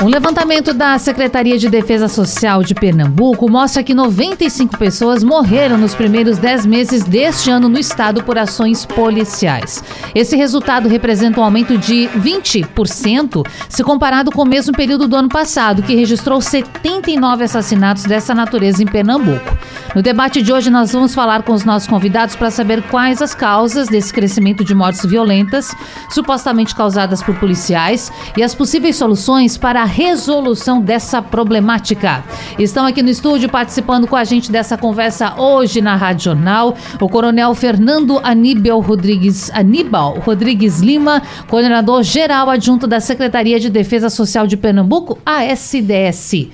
um levantamento da Secretaria de Defesa Social de Pernambuco mostra que 95 pessoas morreram nos primeiros 10 meses deste ano no estado por ações policiais. Esse resultado representa um aumento de 20% se comparado com o mesmo período do ano passado, que registrou 79 assassinatos dessa natureza em Pernambuco. No debate de hoje, nós vamos falar com os nossos convidados para saber quais as causas desse crescimento de mortes violentas, supostamente causadas por policiais, e as possíveis soluções para a resolução dessa problemática. Estão aqui no estúdio participando com a gente dessa conversa hoje na Rádio Jornal o Coronel Fernando Aníbal Rodrigues, Aníbal Rodrigues Lima, coordenador geral adjunto da Secretaria de Defesa Social de Pernambuco, a SDS.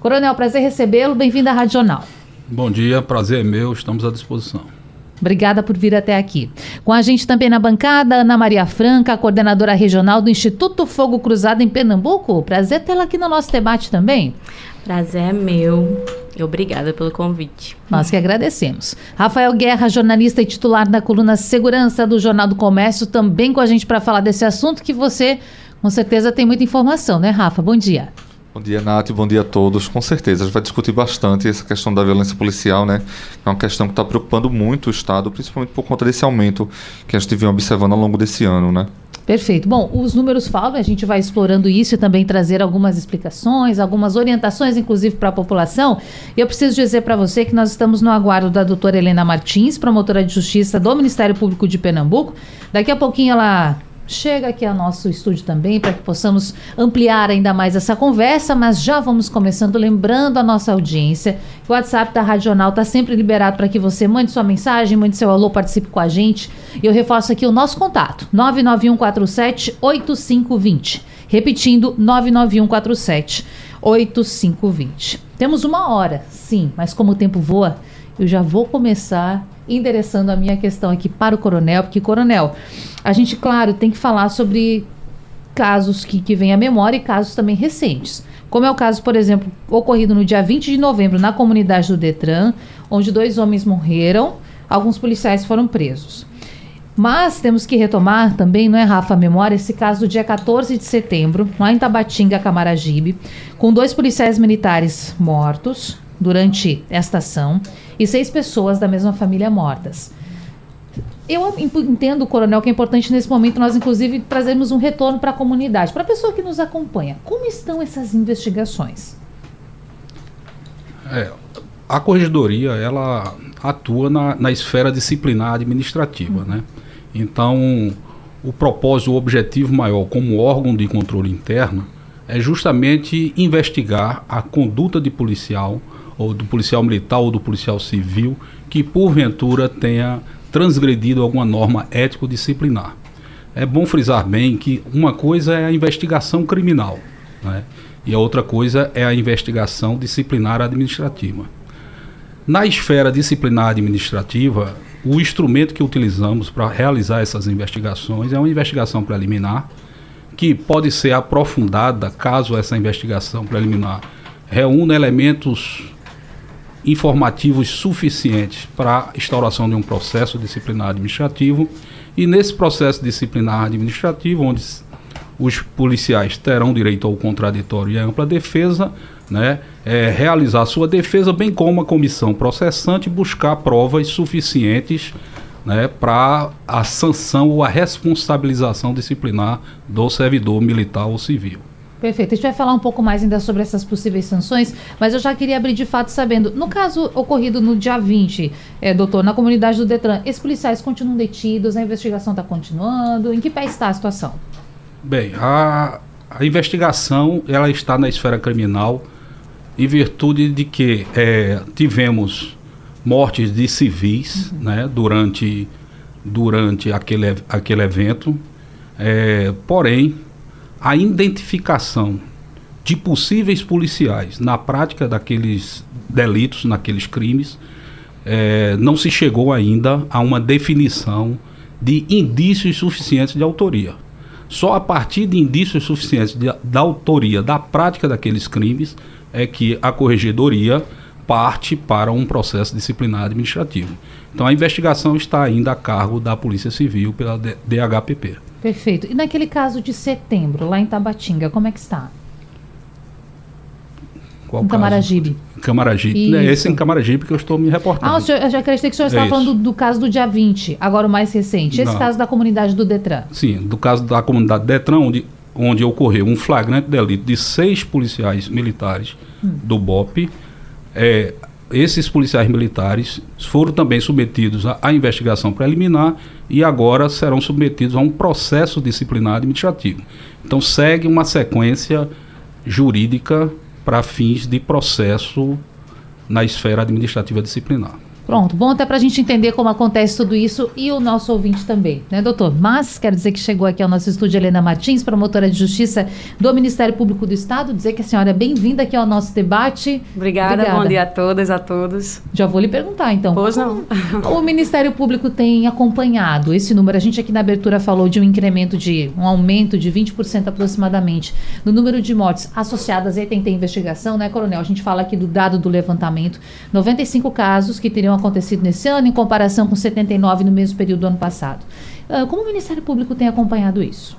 Coronel, prazer recebê-lo. Bem-vindo à Rádio Jornal. Bom dia, prazer é meu, estamos à disposição. Obrigada por vir até aqui. Com a gente também na bancada, Ana Maria Franca, coordenadora regional do Instituto Fogo Cruzado em Pernambuco. Prazer tê-la aqui no nosso debate também. Prazer é meu. Obrigada pelo convite. Nós que agradecemos. Rafael Guerra, jornalista e titular da coluna Segurança do Jornal do Comércio, também com a gente para falar desse assunto que você, com certeza, tem muita informação, né, Rafa? Bom dia. Bom dia, Nath. Bom dia a todos. Com certeza, a gente vai discutir bastante essa questão da violência policial, né? É uma questão que está preocupando muito o Estado, principalmente por conta desse aumento que a gente vem observando ao longo desse ano, né? Perfeito. Bom, os números falam, a gente vai explorando isso e também trazer algumas explicações, algumas orientações, inclusive, para a população. E eu preciso dizer para você que nós estamos no aguardo da doutora Helena Martins, promotora de justiça do Ministério Público de Pernambuco. Daqui a pouquinho ela chega aqui ao nosso estúdio também para que possamos ampliar ainda mais essa conversa, mas já vamos começando lembrando a nossa audiência o WhatsApp da Radional está sempre liberado para que você mande sua mensagem, mande seu alô, participe com a gente. E eu reforço aqui o nosso contato: 99147 8520. Repetindo, 99147 8520. Temos uma hora, sim, mas como o tempo voa, eu já vou começar endereçando a minha questão aqui para o coronel, porque, coronel, a gente, claro, tem que falar sobre casos que, que vêm à memória e casos também recentes. Como é o caso, por exemplo, ocorrido no dia 20 de novembro na comunidade do Detran, onde dois homens morreram, alguns policiais foram presos. Mas temos que retomar também, não é, Rafa, a memória, esse caso do dia 14 de setembro, lá em Tabatinga, Camaragibe, com dois policiais militares mortos durante esta ação e seis pessoas da mesma família mortas. Eu entendo, coronel, que é importante nesse momento nós, inclusive, trazermos um retorno para a comunidade, para a pessoa que nos acompanha. Como estão essas investigações? É, a corregedoria, ela atua na, na esfera disciplinar administrativa, uhum. né? Então, o propósito, o objetivo maior como órgão de controle interno é justamente investigar a conduta de policial, ou do policial militar ou do policial civil, que porventura tenha transgredido alguma norma ético-disciplinar. É bom frisar bem que uma coisa é a investigação criminal né? e a outra coisa é a investigação disciplinar administrativa. Na esfera disciplinar administrativa, o instrumento que utilizamos para realizar essas investigações é uma investigação preliminar, que pode ser aprofundada caso essa investigação preliminar reúna elementos informativos suficientes para a instauração de um processo disciplinar administrativo. E nesse processo disciplinar administrativo, onde os policiais terão direito ao contraditório e à ampla defesa, né, é, realizar sua defesa, bem como a comissão processante buscar provas suficientes né, para a sanção ou a responsabilização disciplinar do servidor militar ou civil. Perfeito. A gente vai falar um pouco mais ainda sobre essas possíveis sanções, mas eu já queria abrir de fato sabendo, no caso ocorrido no dia 20, é, doutor, na comunidade do Detran, esses policiais continuam detidos, a investigação está continuando, em que pé está a situação? Bem, a, a investigação ela está na esfera criminal em virtude de que é, tivemos mortes de civis uhum. né, durante, durante aquele, aquele evento, é, porém a identificação de possíveis policiais na prática daqueles delitos, naqueles crimes, é, não se chegou ainda a uma definição de indícios suficientes de autoria. Só a partir de indícios suficientes de, da autoria da prática daqueles crimes é que a corregedoria parte para um processo disciplinar administrativo. Então a investigação está ainda a cargo da Polícia Civil pela DHPP. Perfeito. E naquele caso de setembro, lá em Tabatinga, como é que está? Qual em Camaragibe. Camaragibe. É esse em Camaragibe que eu estou me reportando. Ah, o senhor, eu já acreditei que o senhor estava é falando do, do, caso do dia 20, agora o mais recente. Esse Não. caso da comunidade do Detran. Sim, do caso da comunidade do Detran, onde, onde ocorreu um flagrante delito de seis policiais militares hum. do BOP. É, esses policiais militares foram também submetidos à, investigação preliminar e agora serão submetidos a um processo disciplinar administrativo. Então segue uma sequência jurídica para fins de processo na esfera administrativa disciplinar. Pronto, bom até para a gente entender como acontece tudo isso e o nosso ouvinte também, né, doutor? Mas quero dizer que chegou aqui ao nosso estúdio Helena Martins, promotora de justiça do Ministério Público do Estado, dizer que a senhora é bem-vinda aqui ao nosso debate. Obrigada, Obrigada, bom dia a todas, a todos. Já vou lhe perguntar então. Pois não. o Ministério Público tem acompanhado esse número? A gente aqui na abertura falou de um incremento de, um aumento de 20% aproximadamente no número de mortes associadas a tem investigação, né, Coronel? A gente fala aqui do dado do levantamento, 95 casos que teriam acontecido nesse ano, em comparação com 79 no mesmo período do ano passado. Uh, como o Ministério Público tem acompanhado isso?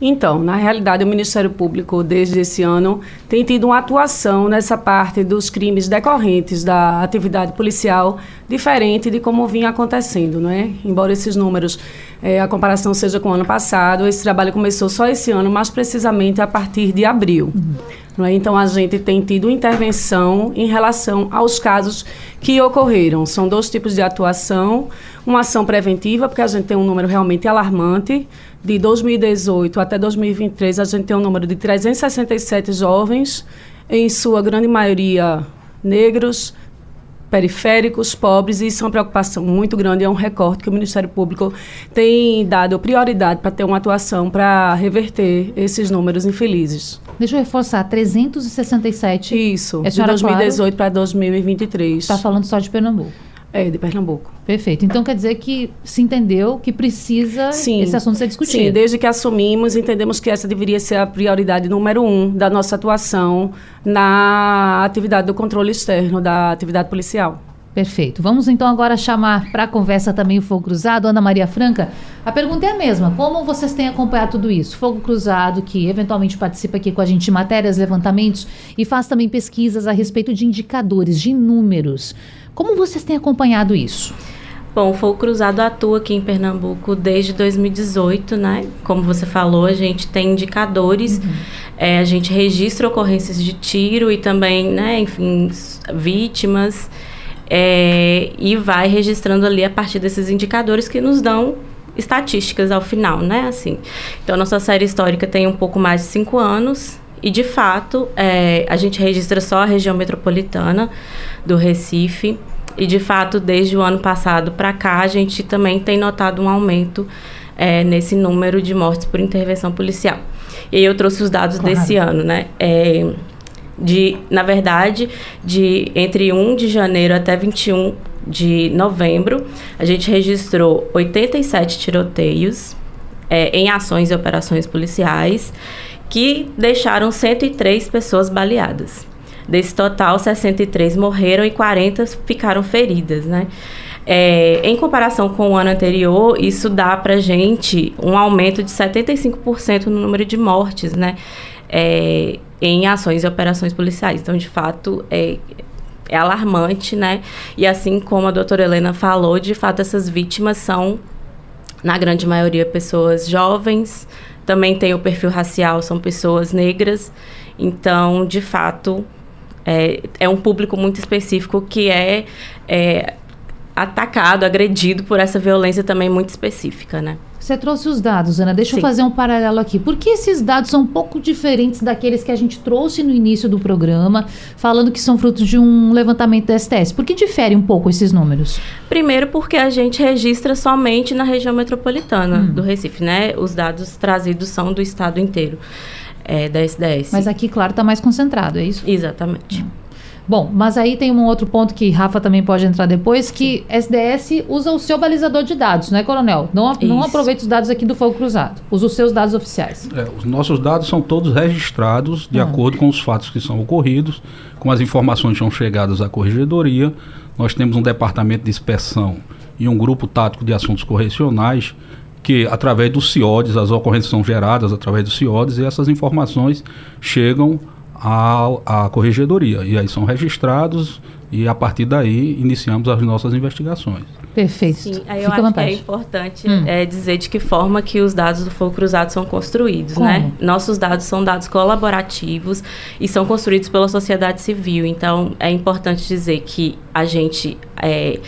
Então, na realidade, o Ministério Público, desde esse ano, tem tido uma atuação nessa parte dos crimes decorrentes da atividade policial, diferente de como vinha acontecendo, não é? Embora esses números, é, a comparação seja com o ano passado, esse trabalho começou só esse ano, mais precisamente a partir de abril. Uhum. É? Então, a gente tem tido intervenção em relação aos casos que ocorreram. São dois tipos de atuação: uma ação preventiva, porque a gente tem um número realmente alarmante. De 2018 até 2023, a gente tem um número de 367 jovens, em sua grande maioria negros, periféricos, pobres, e isso é uma preocupação muito grande, é um recorte que o Ministério Público tem dado prioridade para ter uma atuação para reverter esses números infelizes. Deixa eu reforçar, 367. Isso, é de 2018 para 2023. Está falando só de Pernambuco. É, de Pernambuco. Perfeito. Então quer dizer que se entendeu que precisa sim, esse assunto ser discutido. Sim, desde que assumimos, entendemos que essa deveria ser a prioridade número um da nossa atuação na atividade do controle externo da atividade policial. Perfeito. Vamos então agora chamar para a conversa também o Fogo Cruzado. Ana Maria Franca, a pergunta é a mesma. Como vocês têm acompanhado tudo isso? Fogo Cruzado, que eventualmente participa aqui com a gente de matérias, levantamentos e faz também pesquisas a respeito de indicadores, de números. Como vocês têm acompanhado isso? Bom, o Fogo Cruzado atua aqui em Pernambuco desde 2018, né? Como você falou, a gente tem indicadores, uhum. é, a gente registra ocorrências de tiro e também, né, enfim, vítimas é, e vai registrando ali a partir desses indicadores que nos dão estatísticas ao final, né? Assim, então nossa série histórica tem um pouco mais de cinco anos e de fato é, a gente registra só a região metropolitana do Recife e de fato desde o ano passado para cá a gente também tem notado um aumento é, nesse número de mortes por intervenção policial. E aí eu trouxe os dados claro. desse ano, né? É, de, na verdade, de entre 1 de janeiro até 21 de novembro, a gente registrou 87 tiroteios é, em ações e operações policiais que deixaram 103 pessoas baleadas. Desse total, 63 morreram e 40 ficaram feridas, né? É, em comparação com o ano anterior, isso dá para gente um aumento de 75% no número de mortes, né? É, em ações e operações policiais. Então, de fato, é, é alarmante, né? E assim como a doutora Helena falou, de fato, essas vítimas são, na grande maioria, pessoas jovens, também tem o perfil racial, são pessoas negras. Então, de fato, é, é um público muito específico que é, é atacado, agredido por essa violência também muito específica, né? Você trouxe os dados, Ana. Deixa Sim. eu fazer um paralelo aqui. Por que esses dados são um pouco diferentes daqueles que a gente trouxe no início do programa, falando que são frutos de um levantamento da STS? Por que difere um pouco esses números? Primeiro, porque a gente registra somente na região metropolitana hum. do Recife, né? Os dados trazidos são do estado inteiro, é, da SDS. Mas aqui, claro, está mais concentrado, é isso? Exatamente. Hum. Bom, mas aí tem um outro ponto que Rafa também pode entrar depois, que SDS usa o seu balizador de dados, não é, Coronel? Não, não aproveita os dados aqui do Fogo Cruzado, usa os seus dados oficiais. É, os nossos dados são todos registrados de uhum. acordo com os fatos que são ocorridos, com as informações que são chegadas à corregedoria. Nós temos um departamento de inspeção e um grupo tático de assuntos correcionais que através dos CIODES, as ocorrências são geradas através dos CIODES e essas informações chegam à, à corregedoria. E aí são registrados e a partir daí iniciamos as nossas investigações. Perfeito. Sim, aí eu Fica acho que é importante hum. é, dizer de que forma que os dados do Fogo Cruzado são construídos, né? Como? né? Nossos dados são dados colaborativos e são construídos pela sociedade civil. Então, é importante dizer que a gente é,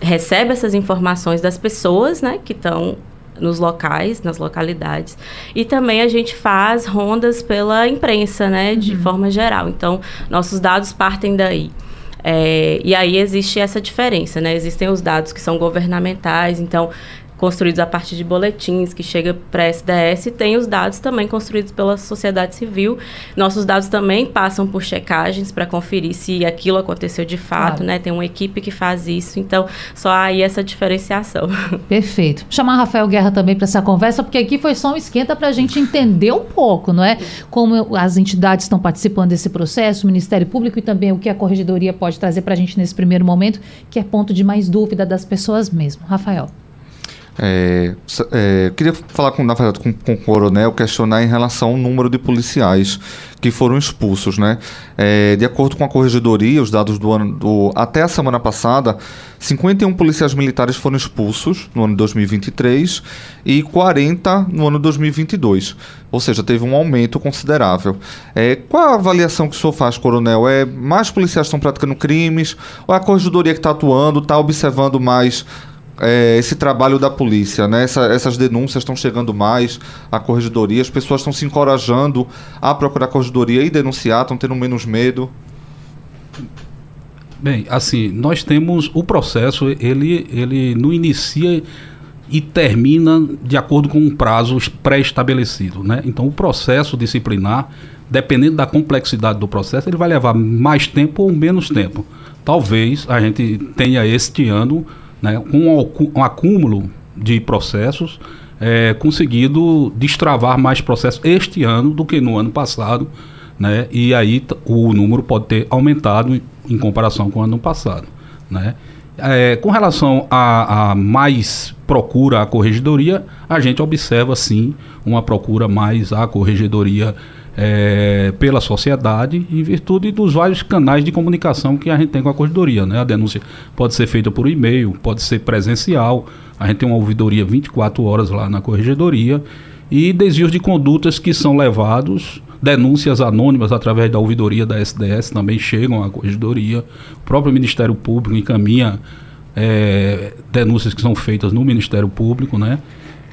recebe essas informações das pessoas, né, que estão nos locais, nas localidades. E também a gente faz rondas pela imprensa, né, de uhum. forma geral. Então, nossos dados partem daí. É, e aí existe essa diferença, né? Existem os dados que são governamentais, então construídos a partir de boletins que chega para a SDS e tem os dados também construídos pela sociedade civil. Nossos dados também passam por checagens para conferir se aquilo aconteceu de fato, claro. né? Tem uma equipe que faz isso, então só aí essa diferenciação. Perfeito. Vou chamar Rafael Guerra também para essa conversa, porque aqui foi só um esquenta para a gente entender um pouco, não é? Como as entidades estão participando desse processo, o Ministério Público e também o que a Corregedoria pode trazer para a gente nesse primeiro momento, que é ponto de mais dúvida das pessoas mesmo. Rafael. É, é, queria falar com, na verdade, com, com, o coronel, questionar em relação ao número de policiais que foram expulsos. Né? É, de acordo com a corregedoria, os dados do ano do, até a semana passada, 51 policiais militares foram expulsos no ano de 2023 e 40 no ano de 2022. Ou seja, teve um aumento considerável. É, qual a avaliação que o senhor faz, coronel? É mais policiais estão praticando crimes? Ou é a corregedoria que está atuando, está observando mais é, esse trabalho da polícia, né? Essa, essas denúncias estão chegando mais à corregedoria, as pessoas estão se encorajando a procurar a corregedoria e denunciar, estão tendo menos medo. Bem, assim, nós temos o processo, ele, ele não inicia e termina de acordo com um prazo pré-estabelecido, né? Então, o processo disciplinar, dependendo da complexidade do processo, ele vai levar mais tempo ou menos tempo. Talvez a gente tenha este ano né, com um acúmulo de processos, é, conseguido destravar mais processos este ano do que no ano passado, né, e aí o número pode ter aumentado em, em comparação com o ano passado. Né. É, com relação a, a, mais procura à corregedoria, a gente observa sim uma procura mais à corregedoria é, pela sociedade em virtude dos vários canais de comunicação que a gente tem com a corredoria. Né? A denúncia pode ser feita por e-mail, pode ser presencial, a gente tem uma ouvidoria 24 horas lá na corregedoria e desvios de condutas que são levados, denúncias anônimas através da ouvidoria da SDS também chegam à corregedoria, o próprio Ministério Público encaminha é, denúncias que são feitas no Ministério Público, né?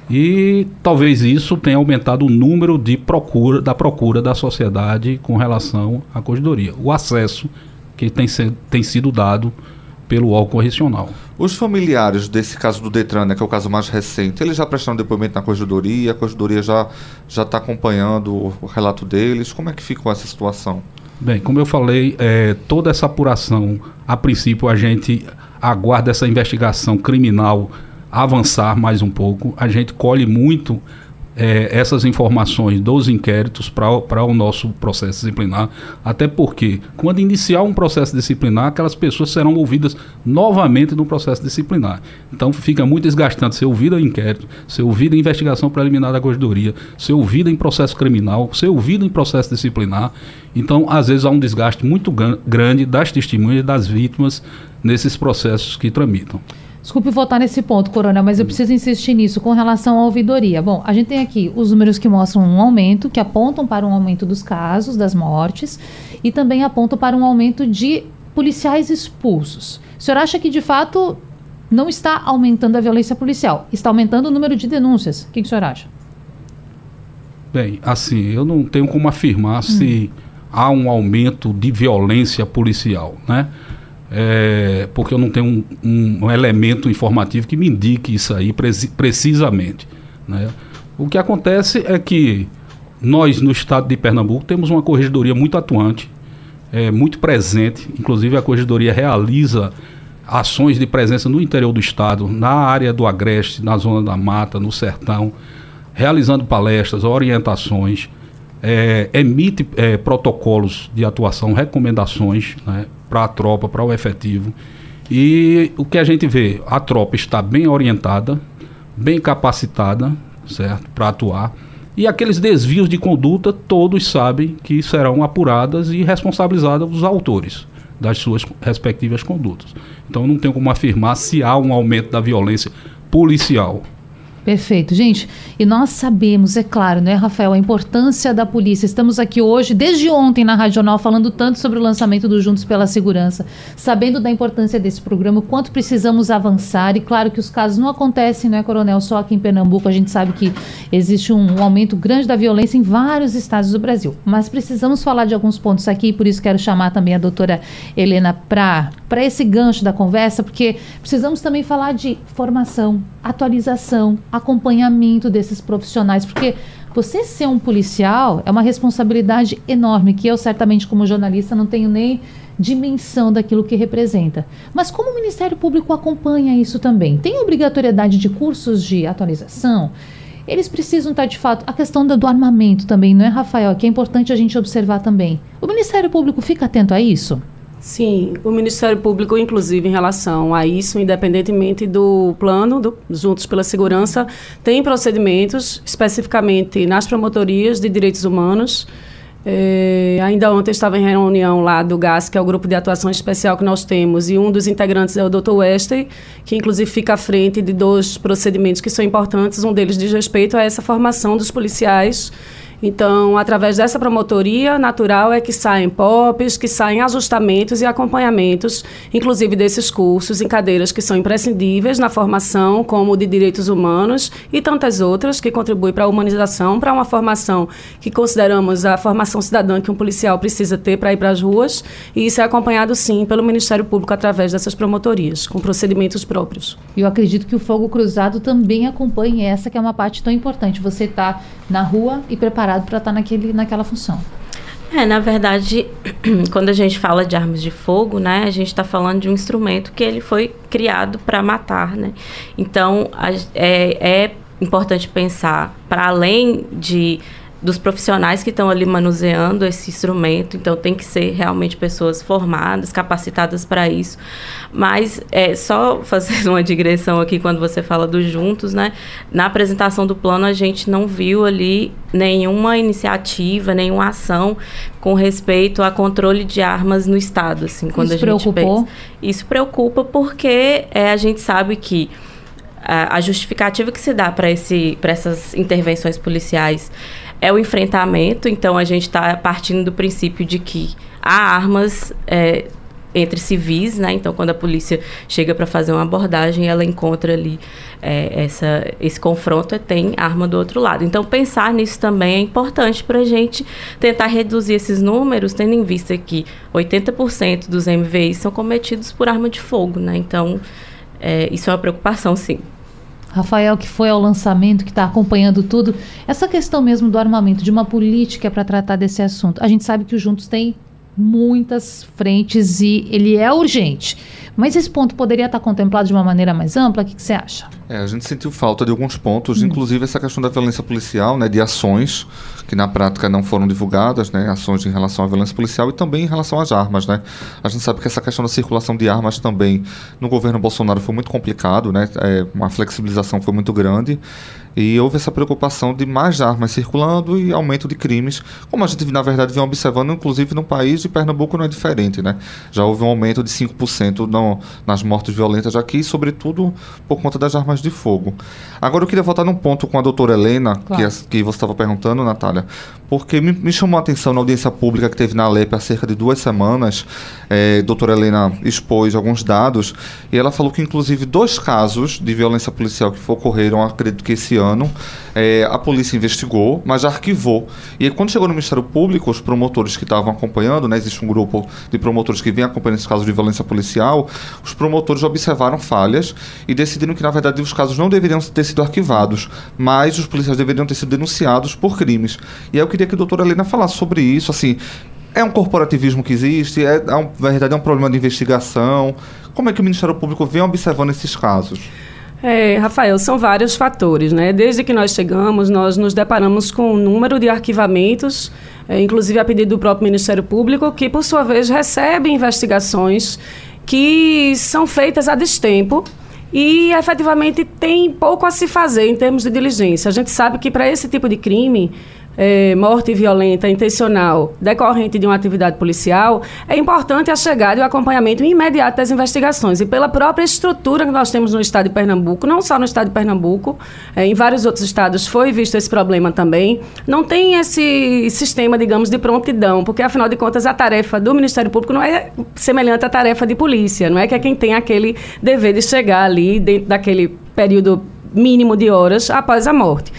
E talvez isso tenha aumentado o número de procura, da procura da sociedade com relação à corredoria. O acesso que tem, se, tem sido dado pelo órgão correcional. Os familiares desse caso do Detran, né, que é o caso mais recente, eles já prestaram depoimento na corredoria, a corredoria já está acompanhando o relato deles. Como é que ficou essa situação? Bem, como eu falei, é, toda essa apuração, a princípio a gente aguarda essa investigação criminal avançar mais um pouco. A gente colhe muito é, essas informações dos inquéritos para o nosso processo disciplinar, até porque, quando iniciar um processo disciplinar, aquelas pessoas serão ouvidas novamente no processo disciplinar. Então, fica muito desgastante ser ouvida em inquérito, ser ouvida em investigação preliminar da corredoria, ser ouvida em processo criminal, ser ouvida em processo disciplinar. Então, às vezes, há um desgaste muito grande das testemunhas e das vítimas nesses processos que tramitam. Desculpe voltar nesse ponto, Coronel, mas eu preciso insistir nisso com relação à ouvidoria. Bom, a gente tem aqui os números que mostram um aumento, que apontam para um aumento dos casos, das mortes, e também apontam para um aumento de policiais expulsos. O senhor acha que, de fato, não está aumentando a violência policial, está aumentando o número de denúncias? O que, que o senhor acha? Bem, assim, eu não tenho como afirmar hum. se há um aumento de violência policial, né? É, porque eu não tenho um, um, elemento informativo que me indique isso aí precisamente. Né? O que acontece é que nós, no estado de Pernambuco, temos uma corregedoria muito atuante, é muito presente, inclusive a Corregedoria realiza ações de presença no interior do estado, na área do Agreste, na zona da mata, no sertão, realizando palestras, orientações, é, emite é, protocolos de atuação, recomendações né, para a tropa, para o efetivo. E o que a gente vê, a tropa está bem orientada, bem capacitada, certo, para atuar. E aqueles desvios de conduta, todos sabem que serão apuradas e responsabilizados os autores das suas respectivas condutas. Então não tem como afirmar se há um aumento da violência policial. Perfeito, gente. E nós sabemos, é claro, né, Rafael, a importância da polícia. Estamos aqui hoje, desde ontem na Regional, falando tanto sobre o lançamento do Juntos pela Segurança, sabendo da importância desse programa, o quanto precisamos avançar. E claro que os casos não acontecem, não é, Coronel, só aqui em Pernambuco. A gente sabe que existe um, um aumento grande da violência em vários estados do Brasil. Mas precisamos falar de alguns pontos aqui, por isso quero chamar também a doutora Helena para esse gancho da conversa, porque precisamos também falar de formação, atualização, acompanhamento desses profissionais, porque você ser um policial é uma responsabilidade enorme que eu certamente como jornalista não tenho nem dimensão daquilo que representa. Mas como o Ministério Público acompanha isso também? Tem obrigatoriedade de cursos de atualização? Eles precisam estar de fato. A questão do, armamento também, não é, Rafael? Que é importante a gente observar também. O Ministério Público fica atento a isso? Sim, o Ministério Público, inclusive, em relação a isso, independentemente do plano do Juntos pela Segurança, tem procedimentos, especificamente nas promotorias de direitos humanos. É, ainda ontem estava em reunião lá do GAS, que é o grupo de atuação especial que nós temos, e um dos integrantes é o Dr. Wester, que inclusive fica à frente de dois procedimentos que são importantes. Um deles diz respeito a essa formação dos policiais então, através dessa promotoria natural é que saem POPs, que saem ajustamentos e acompanhamentos, inclusive desses cursos em cadeiras que são imprescindíveis na formação, como de direitos humanos e tantas outras que contribuem para a humanização, para uma formação que consideramos a formação cidadã que um policial precisa ter para ir para as ruas. E isso é acompanhado, sim, pelo Ministério Público através dessas promotorias, com procedimentos próprios. Eu acredito que o Fogo Cruzado também acompanhe essa, que é uma parte tão importante. Você está na rua e preparado para estar tá naquele, naquela função. É, na verdade, quando a gente fala de armas de fogo, né, a gente está falando de um instrumento que ele foi criado para matar, né? Então, a, é, é importante pensar para além de dos profissionais que estão ali manuseando esse instrumento. Então, tem que ser realmente pessoas formadas, capacitadas para isso. Mas, é, só fazer uma digressão aqui quando você fala dos juntos, né? Na apresentação do plano, a gente não viu ali nenhuma iniciativa, nenhuma ação com respeito a controle de armas no Estado. Assim, quando isso a gente preocupou? Pensa. Isso preocupa porque é, a gente sabe que a justificativa que se dá para essas intervenções policiais é o enfrentamento, então a gente está partindo do princípio de que há armas é, entre civis, né? Então, quando a polícia chega para fazer uma abordagem, ela encontra ali é, essa, esse confronto, tem arma do outro lado. Então, pensar nisso também é importante para a gente tentar reduzir esses números, tendo em vista que 80% dos MVIs são cometidos por arma de fogo, né? Então, é, isso é uma preocupação, sim. Rafael, que foi ao lançamento, que está acompanhando tudo, essa questão mesmo do armamento, de uma política para tratar desse assunto. A gente sabe que o Juntos tem muitas frentes e ele é urgente. Mas esse ponto poderia estar contemplado de uma maneira mais ampla? O que, que você acha? É, a gente sentiu falta de alguns pontos, hum. inclusive essa questão da violência policial, né, de ações que na prática não foram divulgadas, né, ações em relação à violência policial e também em relação às armas, né. A gente sabe que essa questão da circulação de armas também no governo Bolsonaro foi muito complicado, né, é, uma flexibilização foi muito grande e houve essa preocupação de mais armas circulando e aumento de crimes, como a gente, na verdade, vem observando, inclusive no país de Pernambuco não é diferente, né? Já houve um aumento de 5% no, nas mortes violentas aqui, sobretudo por conta das armas de fogo. Agora eu queria voltar num ponto com a doutora Helena, claro. que, que você estava perguntando, Natália, porque me, me, chamou a atenção na audiência pública que teve na Alep há cerca de duas semanas, é, a doutora Helena expôs alguns dados, e ela falou que, inclusive, dois casos de violência policial que ocorreram, acredito que esse ano, ano, é, a polícia investigou, mas arquivou. E quando chegou no Ministério Público, os promotores que estavam acompanhando, né, existe um grupo de promotores que vem acompanhando esses casos de violência policial, os promotores observaram falhas e decidiram que, na verdade, os casos não deveriam ter sido arquivados, mas os policiais deveriam ter sido denunciados por crimes. E aí eu queria que a doutora Helena falasse sobre isso, assim, É um corporativismo que existe? É, na verdade, é um problema de investigação? Como é que o Ministério Público vem observando esses casos? É, Rafael, são vários fatores, né? Desde que nós chegamos, nós nos deparamos com um número de arquivamentos, é, inclusive a pedido do próprio Ministério Público, que por sua vez recebe investigações que são feitas a destempo e efetivamente tem pouco a se fazer em termos de diligência. A gente sabe que para esse tipo de crime é, morte violenta intencional decorrente de uma atividade policial, é importante a chegada e o acompanhamento imediato das investigações. E pela própria estrutura que nós temos no estado de Pernambuco, não só no estado de Pernambuco, é, em vários outros estados foi visto esse problema também, não tem esse sistema, digamos, de prontidão, porque afinal de contas a tarefa do Ministério Público não é semelhante à tarefa de polícia, não é que é quem tem aquele dever de chegar ali dentro daquele período mínimo de horas após a morte.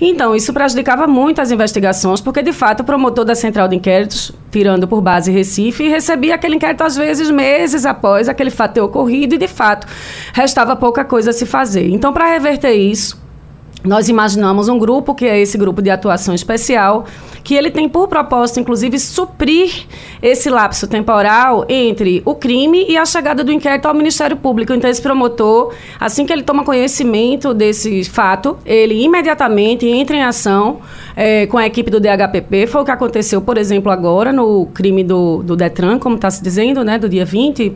Então, isso prejudicava muito as investigações, porque de fato o promotor da central de inquéritos, tirando por base Recife, recebia aquele inquérito às vezes meses após aquele fato ter ocorrido e de fato restava pouca coisa a se fazer. Então, para reverter isso, nós imaginamos um grupo, que é esse grupo de atuação especial, que ele tem por propósito, inclusive, suprir esse lapso temporal entre o crime e a chegada do inquérito ao Ministério Público. Então, esse promotor, assim que ele toma conhecimento desse fato, ele imediatamente entra em ação é, com a equipe do DHPP. Foi o que aconteceu, por exemplo, agora no crime do, do Detran, como está se dizendo, né, do dia 20.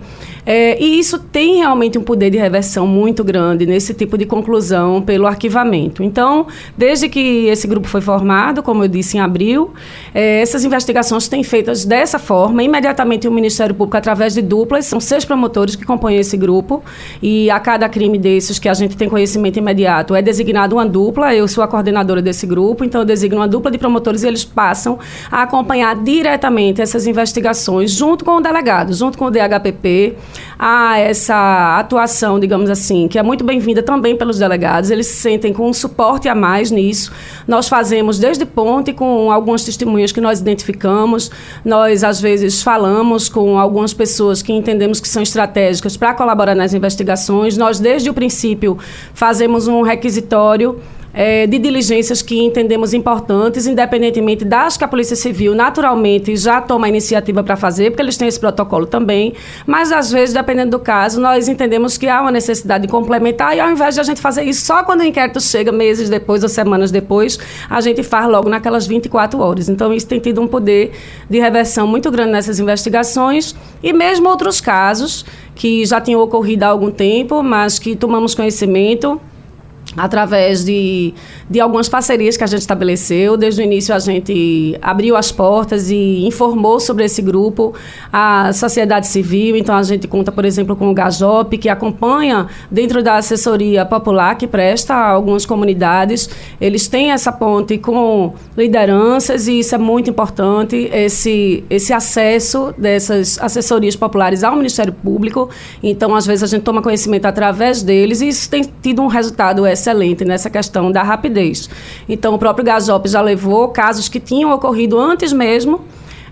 É, e isso tem realmente um poder de reversão muito grande nesse tipo de conclusão pelo arquivamento. Então, desde que esse grupo foi formado, como eu disse, em abril, é, essas investigações têm feitas dessa forma. Imediatamente o Ministério Público, através de duplas, são seis promotores que compõem esse grupo, e a cada crime desses que a gente tem conhecimento imediato, é designado uma dupla. Eu sou a coordenadora desse grupo, então eu designo uma dupla de promotores e eles passam a acompanhar diretamente essas investigações, junto com o delegado, junto com o DHPP a essa atuação, digamos assim, que é muito bem-vinda também pelos delegados. Eles se sentem com um suporte a mais nisso. Nós fazemos desde ponte com algumas testemunhas que nós identificamos. Nós, às vezes, falamos com algumas pessoas que entendemos que são estratégicas para colaborar nas investigações. Nós, desde o princípio, fazemos um requisitório é, de diligências que entendemos importantes, independentemente das que a Polícia Civil naturalmente já toma a iniciativa para fazer, porque eles têm esse protocolo também, mas às vezes, dependendo do caso, nós entendemos que há uma necessidade de complementar e ao invés de a gente fazer isso só quando o inquérito chega, meses depois ou semanas depois, a gente faz logo naquelas 24 horas. Então, isso tem tido um poder de reversão muito grande nessas investigações e mesmo outros casos que já tinham ocorrido há algum tempo, mas que tomamos conhecimento através de, de algumas parcerias que a gente estabeleceu. Desde o início, a gente abriu as portas e informou sobre esse grupo a sociedade civil. Então, a gente conta, por exemplo, com o Gajop, que acompanha dentro da assessoria popular que presta a algumas comunidades. Eles têm essa ponte com lideranças e isso é muito importante, esse, esse acesso dessas assessorias populares ao Ministério Público. Então, às vezes, a gente toma conhecimento através deles e isso tem tido um resultado excelente nessa questão da rapidez. Então, o próprio Gasop já levou casos que tinham ocorrido antes mesmo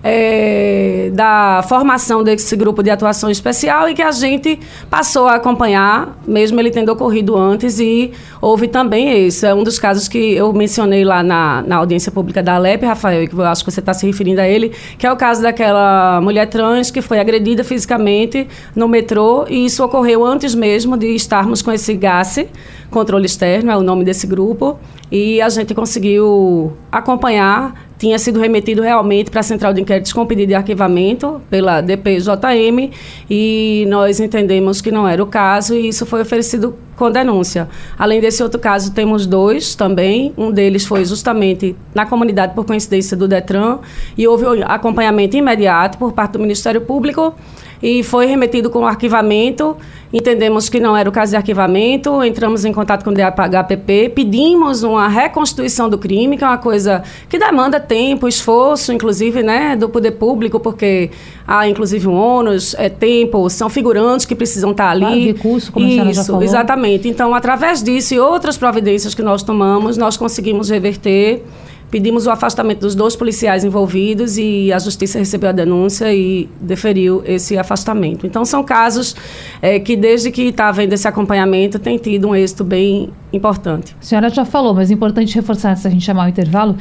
é, da formação desse grupo de atuação especial e que a gente passou a acompanhar, mesmo ele tendo ocorrido antes, e houve também esse. É um dos casos que eu mencionei lá na, na audiência pública da Alep, Rafael, que eu acho que você está se referindo a ele, que é o caso daquela mulher trans que foi agredida fisicamente no metrô, e isso ocorreu antes mesmo de estarmos com esse GASE, controle externo, é o nome desse grupo, e a gente conseguiu acompanhar tinha sido remetido realmente para a Central de Inquéritos com pedido de arquivamento pela DPJM e nós entendemos que não era o caso e isso foi oferecido com denúncia. Além desse outro caso, temos dois também. Um deles foi justamente na comunidade por coincidência do Detran e houve acompanhamento imediato por parte do Ministério Público e foi remetido com arquivamento. Entendemos que não era o caso de arquivamento, entramos em contato com o DHPP, pedimos uma reconstituição do crime, que é uma coisa que demanda tempo, esforço, inclusive, né, do poder público, porque há, inclusive, um ônus, é, tempo, são figurantes que precisam estar ali. Claro, recurso, como Isso, a já falou. exatamente. Então, através disso e outras providências que nós tomamos, nós conseguimos reverter Pedimos o afastamento dos dois policiais envolvidos e a justiça recebeu a denúncia e deferiu esse afastamento. Então, são casos é, que, desde que está havendo esse acompanhamento, tem tido um êxito bem importante. A senhora já falou, mas é importante reforçar, se a gente chamar o intervalo,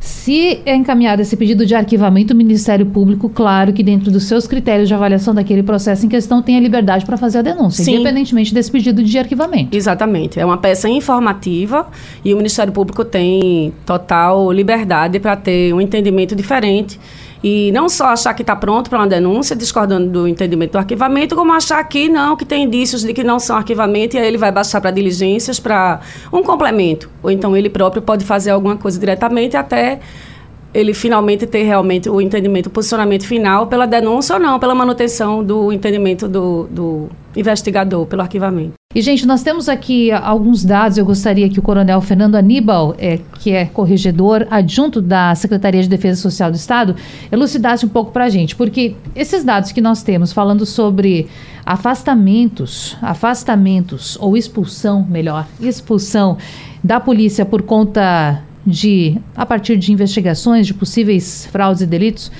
Se é encaminhado esse pedido de arquivamento, o Ministério Público, claro que dentro dos seus critérios de avaliação daquele processo em questão, tem a liberdade para fazer a denúncia, Sim. independentemente desse pedido de arquivamento. Exatamente. É uma peça informativa e o Ministério Público tem total liberdade para ter um entendimento diferente. E não só achar que está pronto para uma denúncia, discordando do entendimento do arquivamento, como achar que não, que tem indícios de que não são arquivamento, e aí ele vai baixar para diligências para um complemento. Ou então ele próprio pode fazer alguma coisa diretamente até ele finalmente ter realmente o entendimento, o posicionamento final pela denúncia ou não, pela manutenção do entendimento do, do investigador, pelo arquivamento. E, gente, nós temos aqui alguns dados. Eu gostaria que o coronel Fernando Aníbal, é, que é corregedor adjunto da Secretaria de Defesa Social do Estado, elucidasse um pouco para a gente. Porque esses dados que nós temos falando sobre afastamentos, afastamentos ou expulsão, melhor, expulsão da polícia por conta de, a partir de investigações de possíveis fraudes e delitos,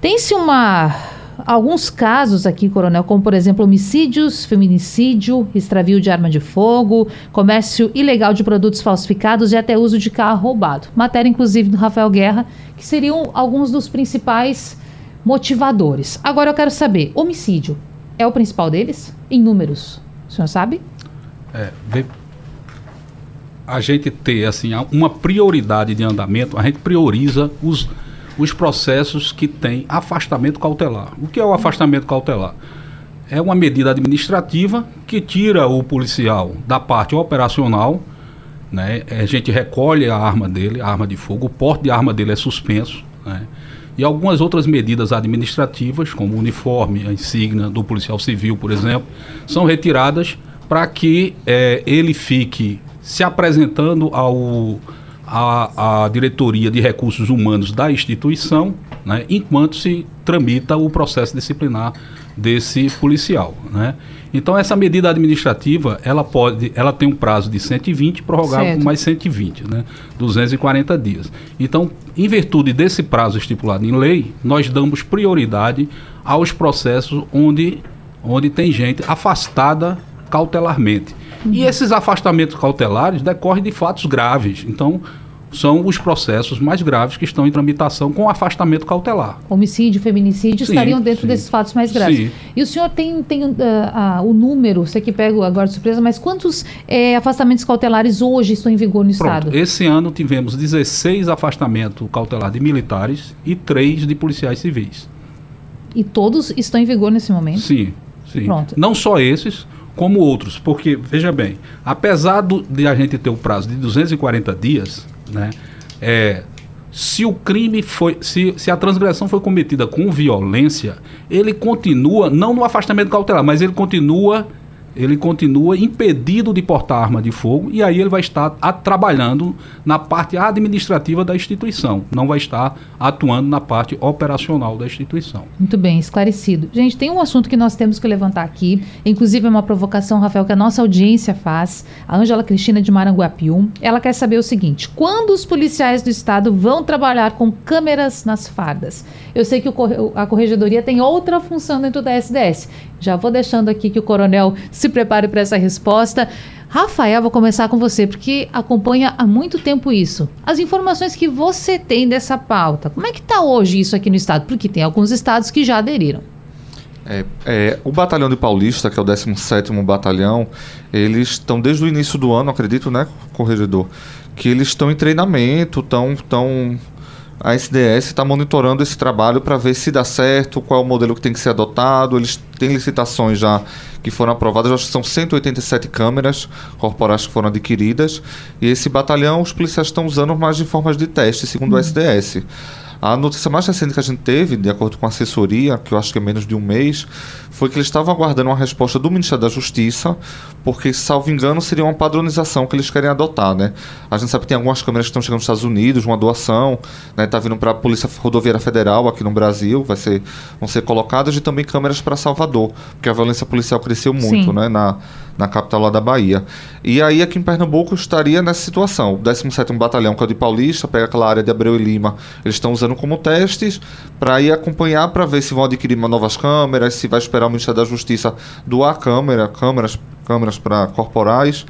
tem-se uma alguns casos aqui, coronel, como por exemplo homicídios, feminicídio, extravio de arma de fogo, comércio ilegal de produtos falsificados e até uso de carro roubado. Matéria inclusive do Rafael Guerra, que seriam alguns dos principais motivadores. Agora eu quero saber, homicídio é o principal deles em números? O senhor sabe? É, a gente ter assim uma prioridade de andamento, a gente prioriza os, os processos que têm afastamento cautelar. O que é o afastamento cautelar? É uma medida administrativa que tira o policial da parte operacional, né? A gente recolhe a arma dele, a arma de fogo, o porte de arma dele é suspenso, né? E algumas outras medidas administrativas, como o uniforme, a insígnia do policial civil, por exemplo, são retiradas para que eh, ele fique se apresentando ao, à, à diretoria de recursos humanos da instituição, né, enquanto se tramita o processo disciplinar desse policial, né? Então essa medida administrativa, ela pode, ela tem um prazo de 120 prorrogável Certo. por mais 120, né? 240 dias. Então, em virtude desse prazo estipulado em lei, nós damos prioridade aos processos onde onde tem gente afastada cautelarmente. E esses afastamentos cautelares decorrem de fatos graves. Então, são os processos mais graves que estão em tramitação com afastamento cautelar. Homicídio, feminicídio Sim, estariam dentro sim. desses fatos mais graves. Sim. E o senhor tem, tem ah, ah, o número, você que pega agora de surpresa, mas quantos eh, afastamentos cautelares hoje estão em vigor no Estado? Pronto, esse ano tivemos 16 afastamentos cautelares de militares e 3 de policiais civis. E todos estão em vigor nesse momento? Sim, sim. Pronto. Não só esses, como outros. Porque, veja bem, apesar do- de a gente ter o prazo de 240 dias, né, é, se o crime foi. Se, se a transgressão foi cometida com violência, ele continua, não no afastamento cautelar, mas ele continua. Ele continua impedido de portar arma de fogo e aí ele vai estar trabalhando na parte administrativa da instituição, não vai estar atuando na parte operacional da instituição. Muito bem, esclarecido. Gente, tem um assunto que nós temos que levantar aqui, inclusive é uma provocação, Rafael, que a nossa audiência faz, a Ângela Cristina de Maranguapium. Ela quer saber o seguinte: quando os policiais do estado vão trabalhar com câmeras nas fardas? Eu sei que o a corregedoria tem outra função dentro da SDS. Já vou deixando aqui que o coronel se prepare para essa resposta. Rafael, vou começar com você, porque acompanha há muito tempo isso. As informações que você tem dessa pauta, como é que está hoje isso aqui no estado? Porque tem alguns estados que já aderiram. É, é, o Batalhão de Paulista, que é o 17º Batalhão, eles estão desde o início do ano, acredito, né, corregedor, que eles estão em treinamento, estão... Tão, a SDS está monitorando esse trabalho para ver se dá certo, qual é o modelo que tem que ser adotado. Eles têm licitações já que foram aprovadas, acho que são 187 câmeras corporais que foram adquiridas. E esse batalhão os policiais estão usando mais de formas de teste, segundo o SDS. A notícia mais recente que a gente teve, de acordo com a assessoria, que eu acho que é menos de um mês, foi que eles estavam aguardando uma resposta do Ministério da Justiça, porque, salvo engano, seria uma padronização que eles querem adotar, né? A gente sabe que tem algumas câmeras que estão chegando nos Estados Unidos, uma doação, né? Tá vindo para a Polícia Rodoviária Federal aqui no Brasil, vai ser, vão ser colocadas, e também câmeras para Salvador, porque a violência policial cresceu muito, Sim. né? Na, na capital lá da Bahia. E aí aqui em Pernambuco estaria nessa situação. O 17º Batalhão, que é de Paulista, pega aquela área de Abreu e Lima, eles estão usando como testes para ir acompanhar para ver se vão adquirir novas câmeras, se vai esperar o Ministério da Justiça doar câmera, câmeras câmeras para corporais,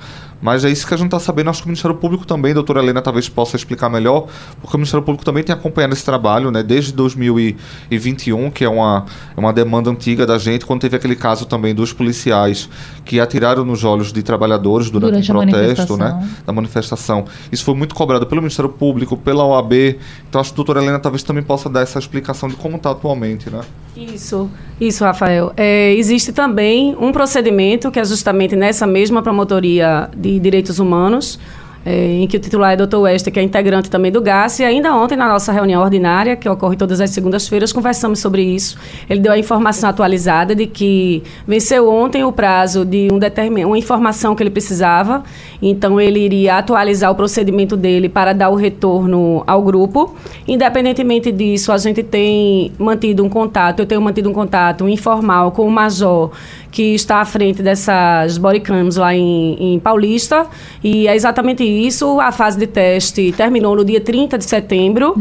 Mas é isso que a gente está sabendo. Acho que o Ministério Público também, doutora Helena talvez possa explicar melhor, porque o Ministério Público também tem acompanhado esse trabalho, né, desde 2021, que é uma, é uma demanda antiga da gente, quando teve aquele caso também dos policiais que atiraram nos olhos de trabalhadores durante, Durante o protesto, né, da manifestação. Isso foi muito cobrado pelo Ministério Público, pela OAB. Então acho que a doutora Helena talvez também possa dar essa explicação de como está atualmente, né? Isso, isso, Rafael. É, existe também um procedimento que é justamente nessa mesma promotoria de direitos humanos, é, em que o titular é Dr. Wester, que é integrante também do GAS, e ainda ontem, na nossa reunião ordinária, que ocorre todas as segundas-feiras, conversamos sobre isso. Ele deu a informação atualizada de que venceu ontem o prazo de um determin... uma informação que ele precisava, então ele iria atualizar o procedimento dele para dar o retorno ao grupo. Independentemente disso, a gente tem mantido um contato, eu tenho mantido um contato informal com o Major, que está à frente dessas bodycams lá em, em Paulista, e é exatamente isso. A fase de teste terminou no dia 30 de setembro,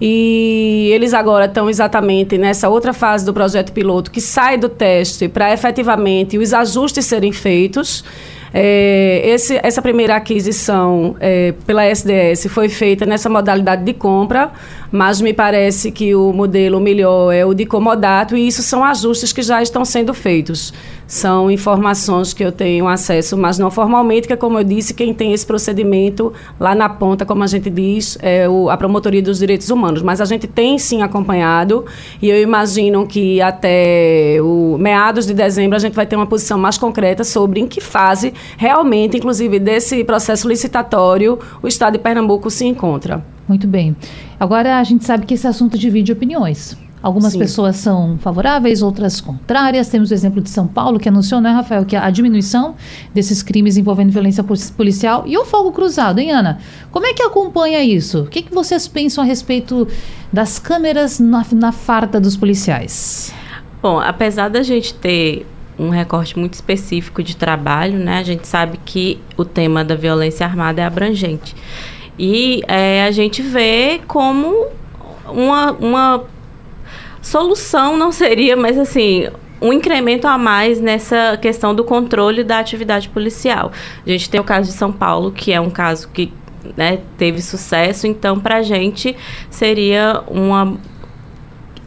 e eles agora estão exatamente nessa outra fase do projeto piloto, que sai do teste para efetivamente os ajustes serem feitos. É, esse- essa primeira aquisição é, pela SDS foi feita nessa modalidade de compra, mas me parece que o modelo melhor é o de comodato e isso são ajustes que já estão sendo feitos. São informações que eu tenho acesso, mas não formalmente, que é como eu disse, quem tem esse procedimento lá na ponta, como a gente diz, é o- a Promotoria dos Direitos Humanos. Mas a gente tem sim acompanhado e eu imagino que até o meados de dezembro a gente vai ter uma posição mais concreta sobre em que fase realmente, inclusive desse processo licitatório, o Estado de Pernambuco se encontra. Muito bem. Agora a gente sabe que esse assunto divide opiniões. Algumas Sim. pessoas são favoráveis, outras contrárias. Temos o exemplo de São Paulo, que anunciou, né, Rafael, que a diminuição desses crimes envolvendo violência pol- policial e o fogo cruzado, hein, Ana? Como é que acompanha isso? O que, que vocês pensam a respeito das câmeras na, na farda dos policiais? Bom, apesar da gente ter um recorte muito específico de trabalho, né, a gente sabe que o tema da violência armada é abrangente. E é, a gente vê como uma, uma solução não seria, mas assim, um incremento a mais nessa questão do controle da atividade policial. A gente tem o caso de São Paulo, que é um caso que né, teve sucesso, então para a gente seria uma.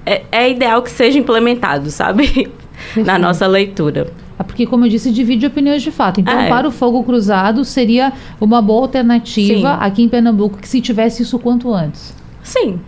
É, é ideal que seja implementado, sabe? Na nossa leitura. Ah, Porque, como eu disse, divide opiniões de fato. Então, É. para o fogo cruzado, seria uma boa alternativa Sim. aqui em Pernambuco, que se tivesse isso quanto antes. Sim.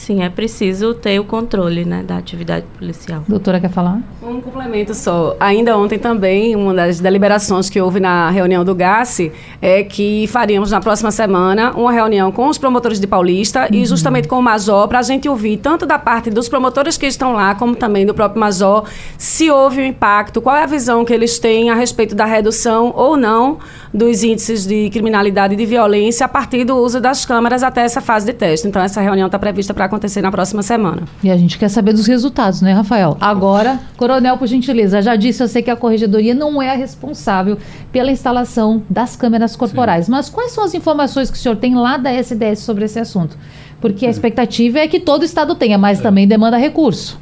Sim, é preciso ter o controle né, da atividade policial. Doutora, quer falar? Um complemento só. Ainda ontem também, uma das deliberações que houve na reunião do GAS é que faríamos na próxima semana uma reunião com os promotores de Paulista e justamente com o Major para a gente ouvir tanto da parte dos promotores que estão lá, como também do próprio Major, se houve um impacto, qual é a visão que eles têm a respeito da redução ou não dos índices de criminalidade e de violência a partir do uso das câmeras até essa fase de teste. Então, essa reunião está prevista para acontecer na próxima semana. E a gente quer saber dos resultados, né, Rafael? Agora, Coronel, por gentileza, já disse, eu sei que a Corregedoria não é a responsável pela instalação das câmeras corporais, mas quais são as informações que o senhor tem lá da SDS sobre esse assunto? Porque a expectativa é que todo Estado tenha, mas também demanda recurso.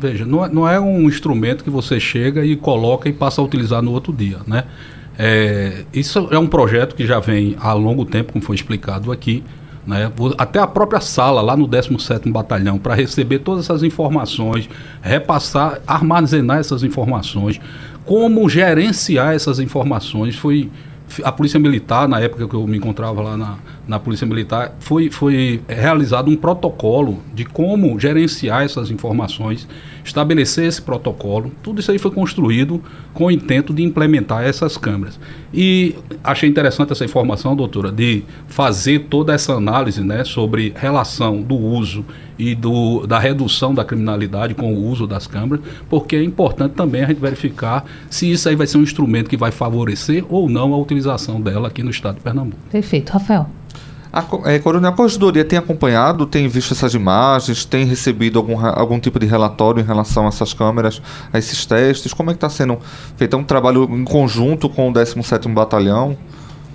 Veja, não é, não é um instrumento que você chega e coloca e passa a utilizar no outro dia, né? É, isso é um projeto que já vem há longo tempo, como foi explicado aqui, né? Até a própria sala lá no 17º Batalhão para receber todas essas informações, repassar, armazenar essas informações, como gerenciar essas informações foi a Polícia Militar, na época que eu me encontrava lá na, na Polícia Militar, foi, foi realizado um protocolo de como gerenciar essas informações, estabelecer esse protocolo. Tudo isso aí foi construído com o intento de implementar essas câmeras. E achei interessante essa informação, doutora, de fazer toda essa análise né, sobre relação do uso e do, da redução da criminalidade com o uso das câmeras, porque é importante também a gente verificar se isso aí vai ser um instrumento que vai favorecer ou não a utilização dela aqui no estado de Pernambuco. Perfeito. Rafael. A, é, Coronel, a Corregedoria tem acompanhado, tem visto essas imagens, tem recebido algum, algum tipo de relatório em relação a essas câmeras, a esses testes? Como é que está sendo feito? É um trabalho em conjunto com o 17º Batalhão?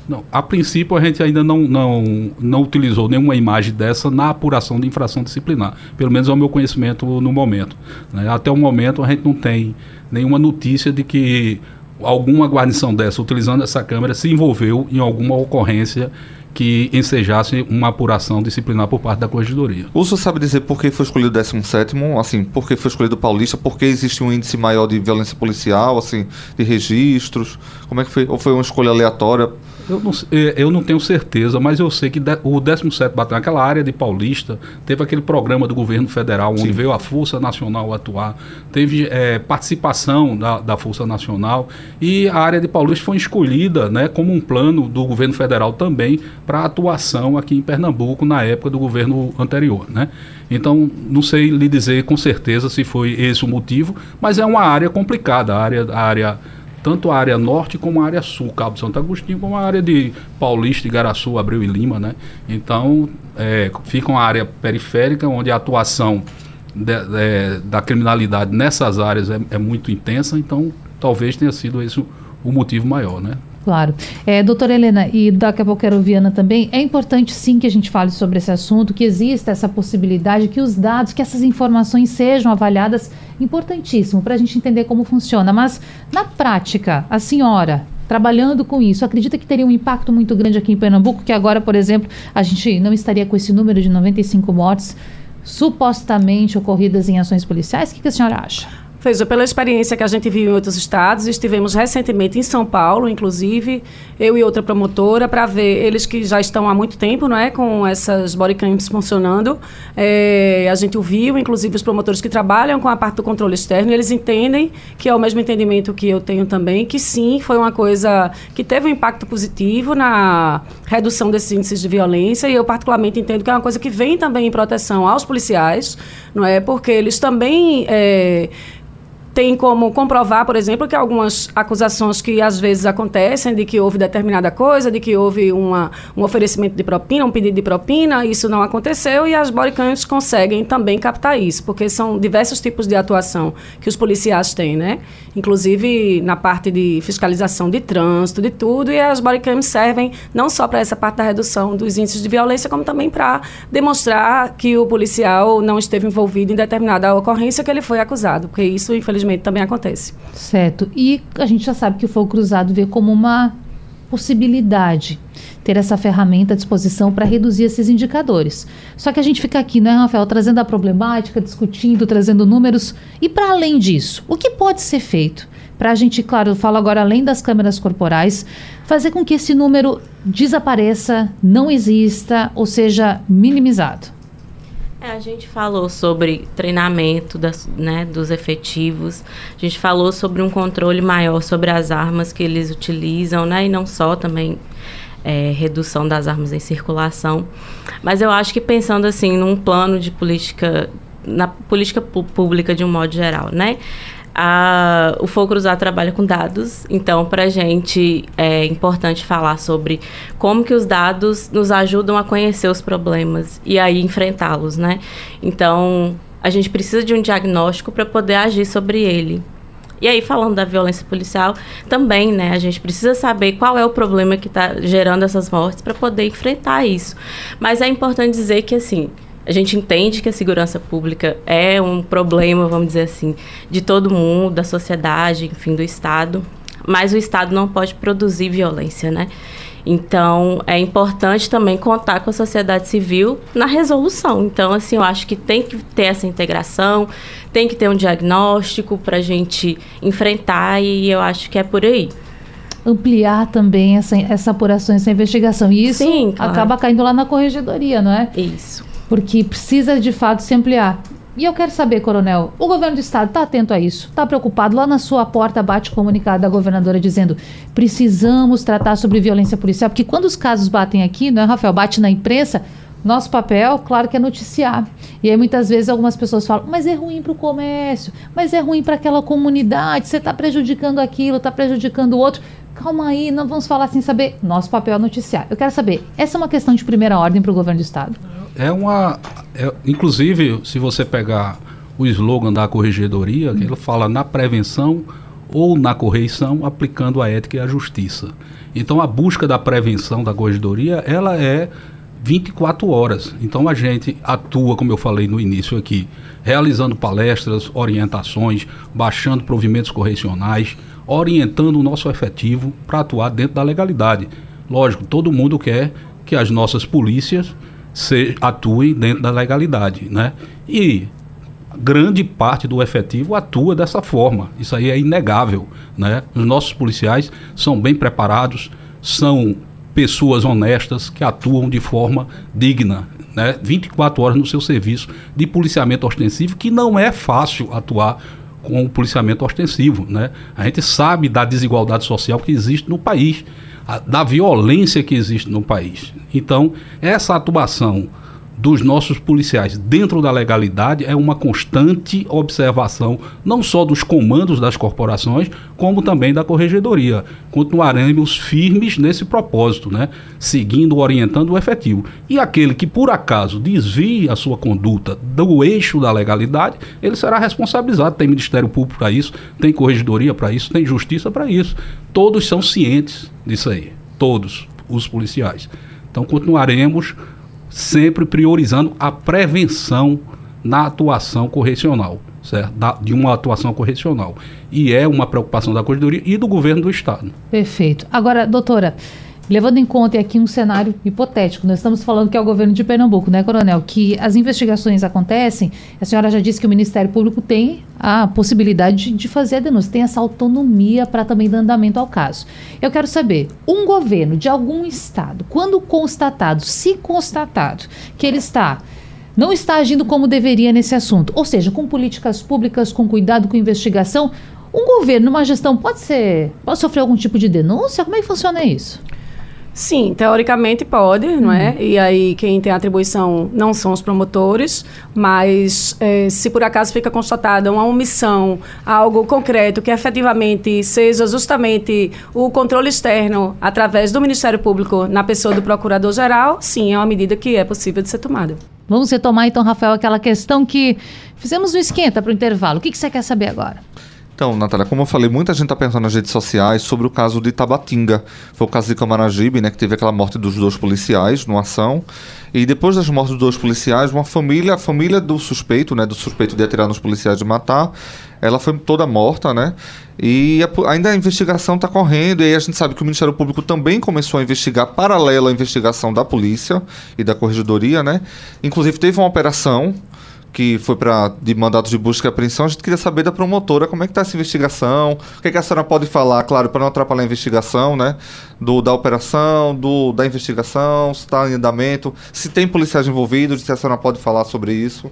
Não, a princípio, a gente ainda não, não, não utilizou nenhuma imagem dessa na apuração de infração disciplinar. Pelo menos é o meu conhecimento no momento. né? Até o momento, a gente não tem nenhuma notícia de que alguma guarnição dessa, utilizando essa câmera, se envolveu em alguma ocorrência que ensejasse uma apuração disciplinar por parte da corregedoria. O senhor sabe dizer por que foi escolhido o 17 assim, por que foi escolhido o Paulista, por que existe um índice maior de violência policial, assim, de registros? Como é que foi? Ou foi uma escolha aleatória? Eu não, é, eu não tenho certeza, mas eu sei que o 17 Batalhão, aquela área de Paulista, teve aquele programa do governo federal, onde Sim. veio a Força Nacional atuar, teve é, participação da, da Força Nacional, e a área de Paulista foi escolhida né, como um plano do governo federal também para atuação aqui em Pernambuco na época do governo anterior. Né? Então, não sei lhe dizer com certeza se foi esse o motivo, mas é uma área complicada, a área. A área tanto a área norte como a área sul, Cabo Santo Agostinho, como a área de Paulista, Igaraçu, Abreu e Lima, né? Então, é, fica uma área periférica onde a atuação de, de, da criminalidade nessas áreas é, é, muito intensa, então talvez tenha sido esse o, o motivo maior, né? Claro. É, doutora Helena, e daqui a pouco quero ouvir Ana também, é importante sim que a gente fale sobre esse assunto, que exista essa possibilidade, que os dados, que essas informações sejam avaliadas, importantíssimo para a gente entender como funciona. Mas, na prática, a senhora, trabalhando com isso, acredita que teria um impacto muito grande aqui em Pernambuco, que agora, por exemplo, a gente não estaria com esse número de 95 mortes supostamente ocorridas em ações policiais? O que, que a senhora acha? Veja, pela experiência que a gente viu em outros estados, estivemos recentemente em São Paulo, inclusive, eu e outra promotora, para ver eles que já estão há muito tempo, não é, com essas bodycams funcionando. É, a gente ouviu, inclusive, os promotores que trabalham com a parte do controle externo, eles entendem que é o mesmo entendimento que eu tenho também, que sim, foi uma coisa que teve um impacto positivo na redução desses índices de violência, e eu particularmente entendo que é uma coisa que vem também em proteção aos policiais, não é, porque eles também é, tem como comprovar, por exemplo, que algumas acusações que às vezes acontecem de que houve determinada coisa, de que houve uma, um oferecimento de propina, um pedido de propina, isso não aconteceu e as bodycams conseguem também captar isso, porque são diversos tipos de atuação que os policiais têm, né? Inclusive na parte de fiscalização de trânsito, de tudo, e as bodycams servem não só para essa parte da redução dos índices de violência, como também para demonstrar que o policial não esteve envolvido em determinada ocorrência que ele foi acusado, porque isso, infelizmente, infelizmente também acontece. Certo. E a gente já sabe que o fogo cruzado vê como uma possibilidade ter essa ferramenta à disposição para reduzir esses indicadores. Só que a gente fica aqui, né, Rafael, trazendo a problemática, discutindo, trazendo números. E para além disso, o que pode ser feito para a gente, claro, eu falo agora além das câmeras corporais, fazer com que esse número desapareça, não exista ou seja minimizado? É, a gente falou sobre treinamento das, né, dos efetivos, a gente falou sobre um controle maior sobre as armas que eles utilizam, né, e não só também é, redução das armas em circulação. Mas eu acho que pensando assim num plano de política, na política pública de um modo geral, né? A, o Fogo Cruzado trabalha com dados, então para a gente é importante falar sobre como que os dados nos ajudam a conhecer os problemas e aí enfrentá-los, né? Então a gente precisa de um diagnóstico para poder agir sobre ele. E aí, falando da violência policial, também, né, a gente precisa saber qual é o problema que está gerando essas mortes para poder enfrentar isso. Mas é importante dizer que, assim, a gente entende que a segurança pública é um problema, vamos dizer assim, de todo mundo, da sociedade, enfim, do Estado. Mas o Estado não pode produzir violência, né? Então, é importante também contar com a sociedade civil na resolução. Então, assim, eu acho que tem que ter essa integração, tem que ter um diagnóstico para a gente enfrentar e eu acho que é por aí ampliar também essa, essa apuração, essa investigação. E isso Sim, claro. acaba caindo lá na corregedoria, não é? Isso porque precisa de fato se ampliar. E eu quero saber, coronel, o governo do estado está atento a isso? Está preocupado? Lá na sua porta bate comunicado da governadora dizendo precisamos tratar sobre violência policial, porque quando os casos batem aqui, não é, Rafael? Bate na imprensa, nosso papel, claro que é noticiar. E aí muitas vezes algumas pessoas falam, mas é ruim para o comércio, mas é ruim para aquela comunidade, você está prejudicando aquilo, está prejudicando o outro. Calma aí, não vamos falar sem saber. Nosso papel é noticiar. Eu quero saber, essa é uma questão de primeira ordem para o governo do Estado? É uma. É, inclusive, se você pegar o slogan da corregedoria, ele fala na prevenção ou na correição, aplicando a ética e a justiça. Então, a busca da prevenção da corregedoria, ela é 24 horas. Então a gente atua, como eu falei no início aqui, realizando palestras, orientações, baixando provimentos correcionais, orientando o nosso efetivo para atuar dentro da legalidade. Lógico, todo mundo quer que as nossas polícias se, atuem dentro da legalidade, né? E grande parte do efetivo atua dessa forma. Isso aí é inegável, né? Os nossos policiais são bem preparados, são pessoas honestas que atuam de forma digna, né? 24 horas no seu serviço de policiamento ostensivo, que não é fácil atuar com o policiamento ostensivo, né? A gente sabe da desigualdade social que existe no país, da violência que existe no país. Então, essa atuação dos nossos policiais dentro da legalidade é uma constante observação, não só dos comandos das corporações, como também da corregedoria. Continuaremos firmes nesse propósito, né? seguindo, orientando o efetivo. E aquele que, por acaso, desvie a sua conduta do eixo da legalidade, ele será responsabilizado. Tem Ministério Público para isso, tem corregedoria para isso, tem justiça para isso. Todos são cientes disso aí, todos os policiais. Então continuaremos sempre priorizando a prevenção na atuação correcional, certo? Da, de uma atuação correcional. E é uma preocupação da Corredoria e do governo do Estado. Perfeito. Agora, doutora, levando em conta aqui um cenário hipotético, nós estamos falando que é o governo de Pernambuco, né, Coronel? Que as investigações acontecem, a senhora já disse que o Ministério Público tem a possibilidade de fazer a denúncia, tem essa autonomia para também dar andamento ao caso. Eu quero saber, um governo de algum estado, quando constatado, se constatado, que ele está não está agindo como deveria nesse assunto, ou seja, com políticas públicas, com cuidado com investigação, um governo, uma gestão pode ser, pode sofrer algum tipo de denúncia? Como é que funciona isso? Sim, teoricamente pode, não é? Uhum. E aí quem tem atribuição não são os promotores, mas é, se por acaso fica constatada uma omissão, algo concreto que efetivamente seja justamente o controle externo através do Ministério Público na pessoa do Procurador-Geral, sim, é uma medida que é possível de ser tomada. Vamos retomar então, Rafael, aquela questão que fizemos no esquenta para o intervalo. O que, que você quer saber agora? Então, Natália, como eu falei, muita gente está pensando nas redes sociais sobre o caso de Tabatinga. Foi o caso de Camaragibe, né, que teve aquela morte dos dois policiais numa ação. E depois das mortes dos dois policiais, uma família, a família do suspeito, né, do suspeito de atirar nos policiais de matar, ela foi toda morta, né? E a, ainda a investigação está correndo, e aí a gente sabe que o Ministério Público também começou a investigar paralelo à investigação da polícia e da corregedoria, né? Inclusive teve uma operação que foi para de mandato de busca e apreensão, a gente queria saber da promotora como é que está essa investigação, o que, é que, a senhora pode falar, claro, para não atrapalhar a investigação, né? Do, da operação, do, da investigação, se está em andamento, se tem policiais envolvidos, se a senhora pode falar sobre isso.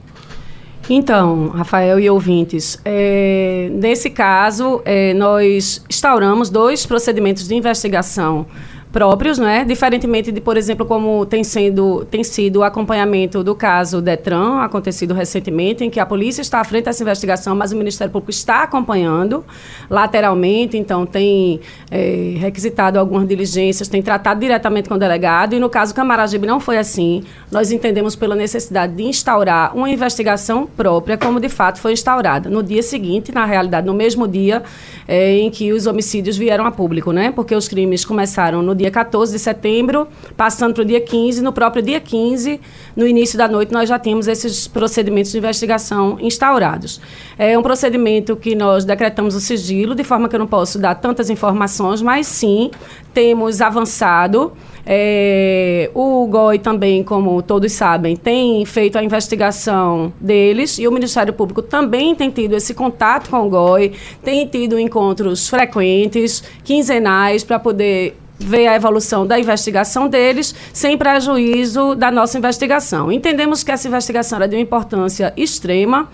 Então, Rafael e ouvintes, é, nesse caso, é, nós instauramos dois procedimentos de investigação próprios, né? Diferentemente de, por exemplo, como tem, sendo, tem sido o acompanhamento do caso Detran, acontecido recentemente, em que a polícia está à frente dessa investigação, mas o Ministério Público está acompanhando lateralmente, então tem é, requisitado algumas diligências, tem tratado diretamente com o delegado, e no caso Camaragibe não foi assim. Nós entendemos pela necessidade de instaurar uma investigação própria, como de fato foi instaurada. No dia seguinte, na realidade, no mesmo dia é, em que os homicídios vieram a público, né? Porque os crimes começaram no dia 14 de setembro, passando para o dia 15. No próprio dia 15, no início da noite, nós já tínhamos esses procedimentos de investigação instaurados. É um procedimento que nós decretamos o sigilo, de forma que eu não posso dar tantas informações, mas sim temos avançado. É, o GOI também, como todos sabem, tem feito a investigação deles e o Ministério Público também tem tido esse contato com o GOI, tem tido encontros frequentes, quinzenais, para poder ver a evolução da investigação deles, sem prejuízo da nossa investigação. Entendemos que essa investigação era de uma importância extrema.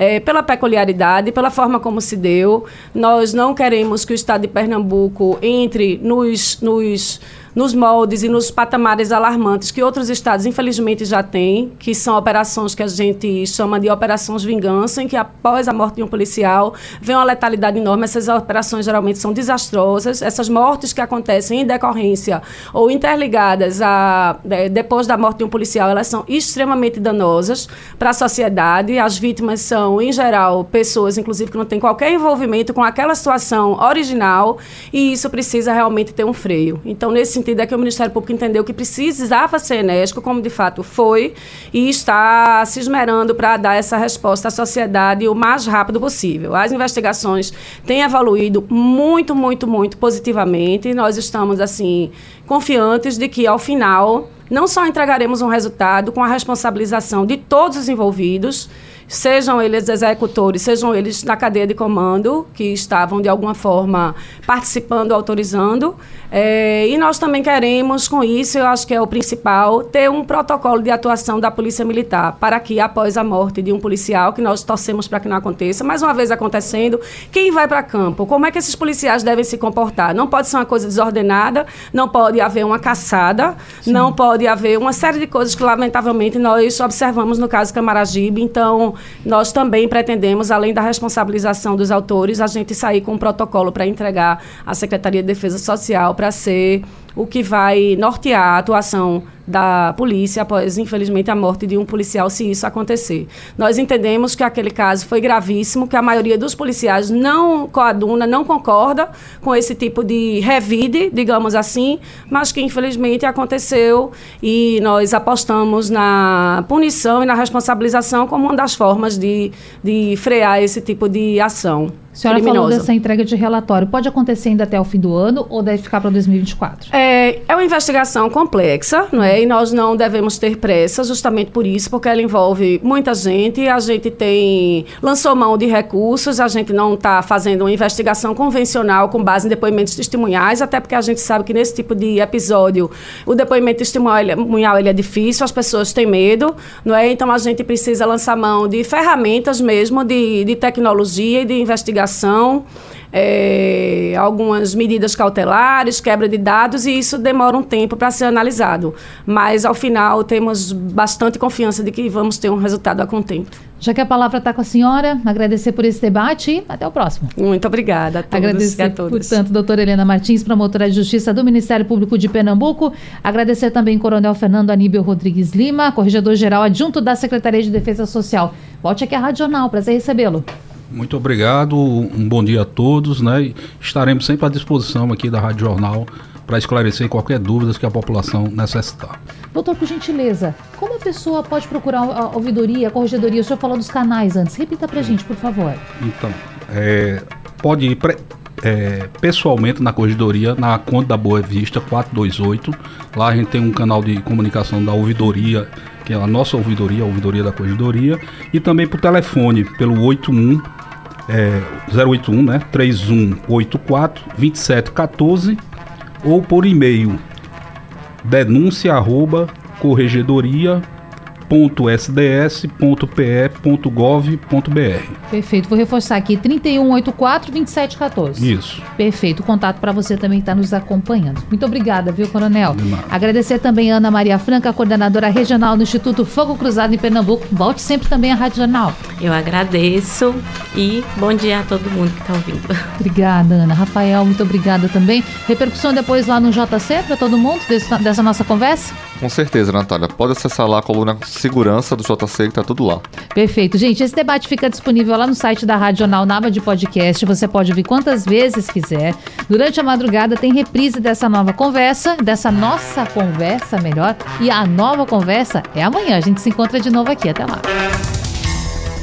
É, pela peculiaridade, pela forma como se deu. Nós não queremos que o Estado de Pernambuco entre nos, nos nos moldes e nos patamares alarmantes que outros estados, infelizmente, já têm, que são operações que a gente chama de operações vingança, em que após a morte de um policial vem uma letalidade enorme. Essas operações geralmente são desastrosas. Essas mortes que acontecem em decorrência ou interligadas a depois da morte de um policial, elas são extremamente danosas para a sociedade. As vítimas são, em geral, pessoas, inclusive, que não têm qualquer envolvimento com aquela situação original e isso precisa realmente ter um freio. Então, nesse sentido, sentido é que o Ministério Público entendeu que precisava ser enérgico, como de fato foi, e está se esmerando para dar essa resposta à sociedade o mais rápido possível. As investigações têm evoluído muito, muito, muito positivamente. Nós estamos, assim, confiantes de que, ao final, não só entregaremos um resultado com a responsabilização de todos os envolvidos, sejam eles executores, sejam eles na cadeia de comando, que estavam de alguma forma participando, autorizando. É, e nós também queremos, com isso, eu acho que é o principal, ter um protocolo de atuação da Polícia Militar, para que após a morte de um policial, que nós torcemos para que não aconteça, mais uma vez acontecendo, quem vai para campo? Como é que esses policiais devem se comportar? Não pode ser uma coisa desordenada, não pode haver uma caçada, Sim. não pode haver uma série de coisas que, lamentavelmente, nós observamos no caso Camaragibe. Então, nós também pretendemos, além da responsabilização dos autores, a gente sair com um protocolo para entregar à Secretaria de Defesa Social para ser o que vai nortear a atuação da polícia após, infelizmente, a morte de um policial, se isso acontecer. Nós entendemos que aquele caso foi gravíssimo, que a maioria dos policiais não coaduna, não concorda com esse tipo de revide, digamos assim, mas que, infelizmente, aconteceu e nós apostamos na punição e na responsabilização como uma das formas de, de frear esse tipo de ação. A senhora criminosa. falou dessa entrega de relatório. Pode acontecer ainda até o fim do ano ou deve ficar para 2024? É, é uma investigação complexa, não é? E nós não devemos ter pressa, justamente por isso, porque ela envolve muita gente. A gente tem lançou mão de recursos, a gente não está fazendo uma investigação convencional com base em depoimentos testemunhais, até porque a gente sabe que nesse tipo de episódio o depoimento testemunhal ele é difícil, as pessoas têm medo, não é? Então a gente precisa lançar mão de ferramentas mesmo de, de tecnologia e de investigação investigação, é, algumas medidas cautelares, quebra de dados, e isso demora um tempo para ser analisado. Mas, ao final, temos bastante confiança de que vamos ter um resultado a contento. Já que a palavra está com a senhora, agradecer por esse debate e até o próximo. Muito obrigada a todos agradecer, e a todos. Portanto, doutora Helena Martins, promotora de Justiça do Ministério Público de Pernambuco. Agradecer também Coronel Fernando Aníbal Rodrigues Lima, corregedor-geral adjunto da Secretaria de Defesa Social. Volte aqui à Rádio Jornal, prazer recebê-lo. Muito obrigado, um bom dia a todos, né? Estaremos sempre à disposição aqui da Rádio Jornal para esclarecer qualquer dúvida que a população necessitar. Doutor, por gentileza, como a pessoa pode procurar a ouvidoria, a corregedoria? O senhor falou dos canais antes. Repita para a gente, por favor. Então, é, pode ir pre, é, pessoalmente na corregedoria, na Conta da Boa Vista 428. Lá a gente tem um canal de comunicação da ouvidoria que é a nossa ouvidoria, a ouvidoria da corregedoria, e também por telefone, pelo 81 é, 081, né? 3184 2714 ou por e-mail denúncia arroba corregedoria www.sds.pe.gov.br. Perfeito. Vou reforçar aqui 3184 2714. Isso. Perfeito. O contato para você também está nos acompanhando. Muito obrigada, viu, Coronel? Agradecer também a Ana Maria Franca, coordenadora regional do Instituto Fogo Cruzado em Pernambuco. Volte sempre também à Rádio Jornal. Eu agradeço e bom dia a todo mundo que está ouvindo. Obrigada, Ana. Rafael, muito obrigada também. Repercussão depois lá no JC para todo mundo dessa, dessa nossa conversa? Com certeza, Natália. Pode acessar lá a coluna Segurança do JC, que tá tudo lá. Perfeito. Gente, esse debate fica disponível lá no site da Rádio Jornal Nava de Podcast. Você pode ouvir quantas vezes quiser. Durante a madrugada tem reprise dessa nova conversa, dessa nossa conversa, melhor. E a nova conversa é amanhã. A gente se encontra de novo aqui. Até lá.